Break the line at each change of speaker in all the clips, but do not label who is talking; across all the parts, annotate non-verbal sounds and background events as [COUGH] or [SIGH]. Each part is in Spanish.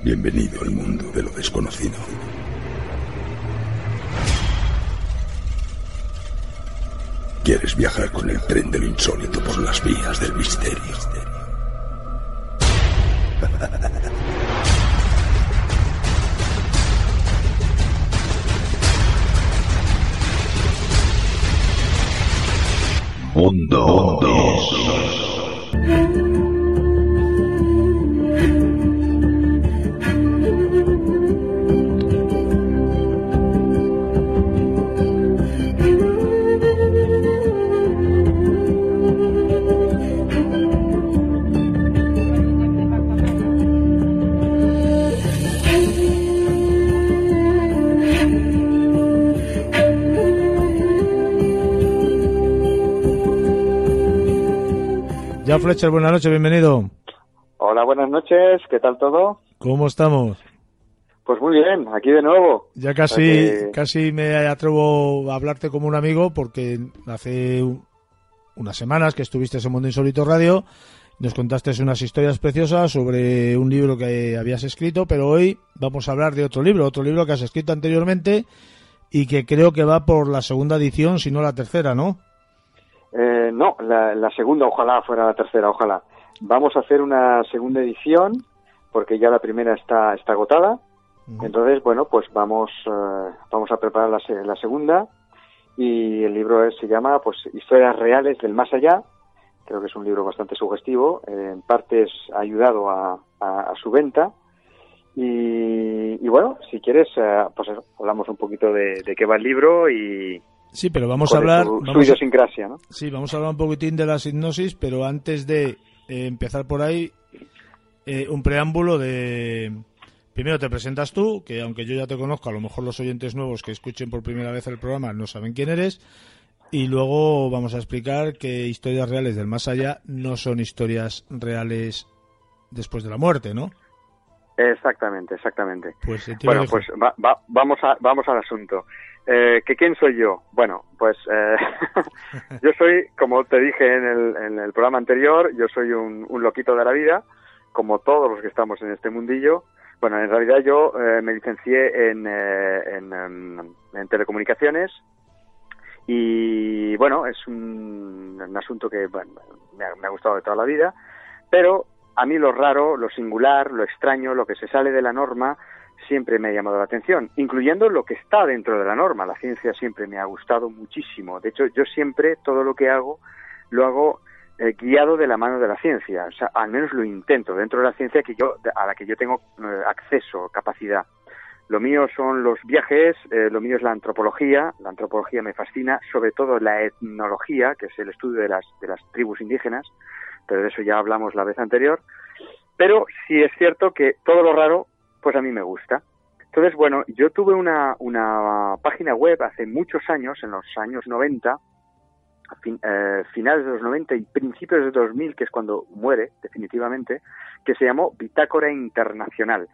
Bienvenido al mundo de lo desconocido. ¿Quieres viajar con el tren de lo insólito por las vías del misterio? Mundo
Ya Fletcher, buenas noches, bienvenido.
Hola, buenas noches, ¿qué tal todo?
¿Cómo estamos?
Pues muy bien, aquí de nuevo.
Ya casi, casi me atrevo a hablarte como un amigo porque hace unas semanas que estuviste en Mundo Insólito Radio, nos contaste unas historias preciosas sobre un libro que habías escrito, pero hoy vamos a hablar de otro libro, otro libro que has escrito anteriormente y que creo que va por la segunda edición, si no la tercera, ¿no?
Eh, no, la, segunda, ojalá fuera la tercera, ojalá. Vamos a hacer una segunda edición porque ya la primera está, está agotada. Entonces, bueno, pues vamos, eh, vamos a preparar la, la, segunda y el libro se llama pues Historias reales del más allá. Creo que es un libro bastante sugestivo. Eh, en partes ha ayudado a, su venta. Y, bueno, si quieres, pues hablamos un poquito de, de qué va el libro y,
Sí, pero vamos a hablar.
Su, vamos idiosincrasia, ¿no?
Sí, vamos a hablar un poquitín de la hipnosis, pero antes de eh, empezar por ahí, eh, un preámbulo de. Primero te presentas tú, que aunque yo ya te conozco, a lo mejor los oyentes nuevos que escuchen por primera vez el programa no saben quién eres. Y luego vamos a explicar que historias reales del más allá no son historias reales después de la muerte, ¿no?
Exactamente, exactamente. Pues, bueno, pues vamos, a, vamos al asunto. Eh, ¿que ¿Quién soy yo? Bueno, pues eh, [LAUGHS] yo soy, como te dije en el, en el programa anterior, yo soy un, loquito de la vida, como todos los que estamos en este mundillo. Bueno, en realidad yo eh, me licencié en, em, en, telecomunicaciones y bueno, es un, asunto que me, ha, me ha gustado de toda la vida, pero a mí lo raro, lo singular, lo extraño, lo que se sale de la norma, siempre me ha llamado la atención, incluyendo lo que está dentro de la norma. La ciencia siempre me ha gustado muchísimo. De hecho, yo siempre todo lo que hago lo hago eh, guiado de la mano de la ciencia. O sea, al menos lo intento dentro de la ciencia que yo a la que yo tengo eh, acceso, capacidad. Lo mío son los viajes, eh, lo mío es la antropología. La antropología me fascina, sobre todo la etnología, que es el estudio de las de las tribus indígenas. Pero de eso ya hablamos la vez anterior. Pero sí es cierto que todo lo raro pues a mí me gusta. Entonces, bueno, yo tuve una, una página web hace muchos años, en los años 90, eh, finales de los 90 y principios de 2000, que es cuando muere definitivamente, que se llamó Bitácora Internacional.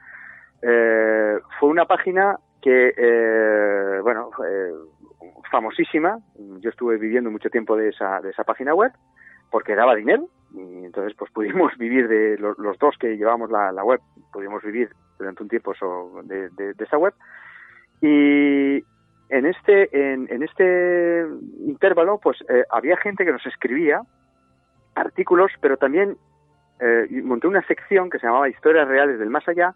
Eh, fue una página que, eh, bueno, famosísima. Yo estuve viviendo mucho tiempo de esa, de esa página web porque daba dinero y entonces pues pudimos [LAUGHS] vivir de los, dos que llevamos la, la, web, pudimos vivir durante un tiempo de, de, esa web. Y en este, en, en este intervalo, pues eh, había gente que nos escribía artículos, pero también eh, monté una sección que se llamaba Historias Reales del Más Allá,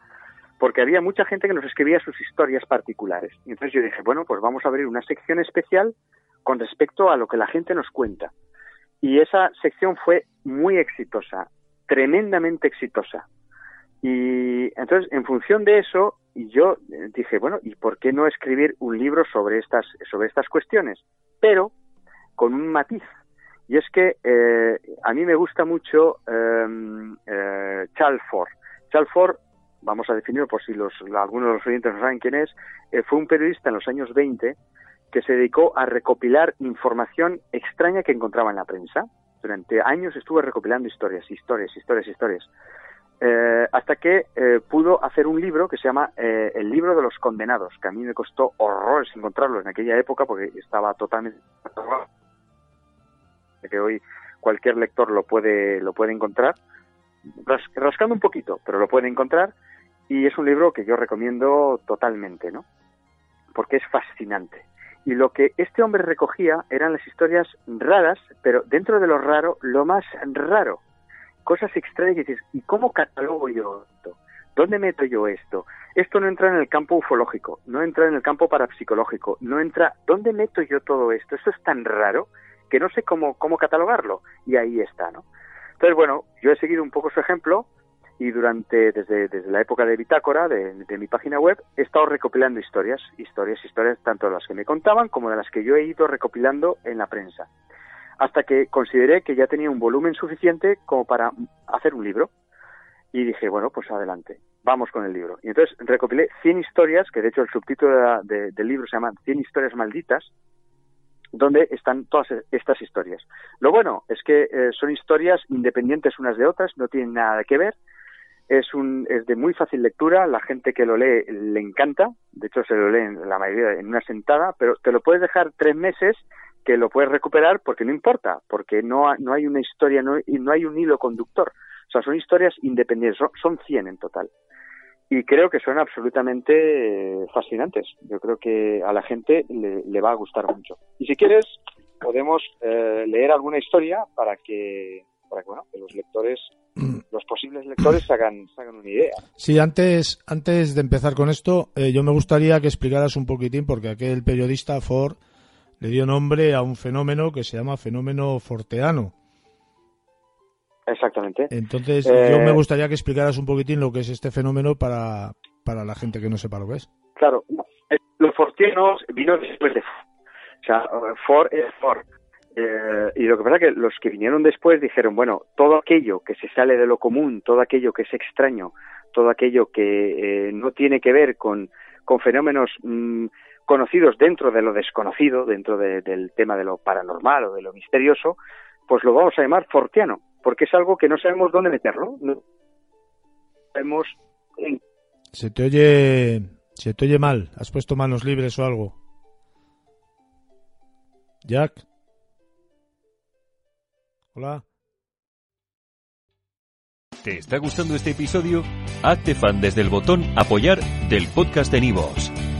porque había mucha gente que nos escribía sus historias particulares. Y entonces yo dije, bueno, pues vamos a abrir una sección especial con respecto a lo que la gente nos cuenta. Y esa sección fue muy exitosa, tremendamente exitosa. Y entonces, en función de eso, yo dije, bueno, ¿y por qué no escribir un libro sobre estas, sobre estas cuestiones? Pero con un matiz. Y es que eh, a mí me gusta mucho eh, eh, Chalford. Chalford, vamos a definirlo por si los, algunos de los oyentes no saben quién es, eh, fue un periodista en los años 20 que se dedicó a recopilar información extraña que encontraba en la prensa. Durante años estuvo recopilando historias, historias, historias, historias. Eh, hasta que eh, pudo hacer un libro que se llama eh, El libro de los condenados, que a mí me costó horrores encontrarlo en aquella época porque estaba totalmente que hoy cualquier lector lo puede lo puede encontrar rascando un poquito, pero lo puede encontrar Y es un libro que yo recomiendo totalmente, ¿no? Porque es fascinante. Y lo que este hombre recogía eran las historias raras, pero dentro de lo raro, lo más raro. Cosas extrañas y dices, ¿y cómo catalogo yo esto? ¿Dónde meto yo esto? Esto no entra en el campo ufológico, no entra en el campo parapsicológico, no entra... ¿Dónde meto yo todo esto? Esto es tan raro que no sé cómo, cómo catalogarlo. Y ahí está, ¿no? Entonces, bueno, yo he seguido un poco su ejemplo y durante, desde, desde la época de Bitácora, de, mi página web, he estado recopilando historias, historias, historias, tanto de las que me contaban como de las que yo he ido recopilando en la prensa. Hasta que consideré que ya tenía un volumen suficiente como para hacer un libro. Y dije, bueno, pues adelante, vamos con el libro. Y entonces recopilé 100 historias, que de hecho el subtítulo del libro se llama 100 historias malditas, donde están todas estas historias. Lo bueno es que eh, son historias independientes unas de otras, no tienen nada que ver, es, un, es de muy fácil lectura, la gente que lo lee le encanta, de hecho se lo leen la mayoría en una sentada, pero te lo puedes dejar tres meses que lo puedes recuperar porque no importa, porque no, no hay una historia no, y no hay un hilo conductor. O sea, son historias independientes, son, son 100 en total. Y creo que son absolutamente eh, fascinantes. Yo creo que a la gente le, va a gustar mucho. Y si quieres, podemos eh, leer alguna historia para que, para que, bueno, que los lectores los posibles lectores se hagan, una idea.
Sí, antes, antes de empezar con esto, eh, yo me gustaría que explicaras un poquitín, porque aquel periodista Ford le dio nombre a un fenómeno que se llama fenómeno forteano.
Exactamente.
Entonces, yo me eh, gustaría que explicaras un poquitín lo que es este fenómeno para, para la gente que no sepa lo que es.
Claro, los forteanos vino después de O sea, Ford es Ford eh, y lo que pasa es que los que vinieron después dijeron, bueno, todo aquello que se sale de lo común, todo aquello que es extraño, todo aquello que eh, no tiene que ver con, con fenómenos mm, conocidos dentro de lo desconocido, dentro del tema de lo paranormal o de lo misterioso, pues lo vamos a llamar fortiano, porque es algo que no sabemos dónde meterlo. No sabemos.
Se te oye, se te oye mal. ¿Has puesto manos libres o algo? Jack. Hola.
¿Te está gustando este episodio? Hazte fan desde el botón Apoyar del podcast de Nivos.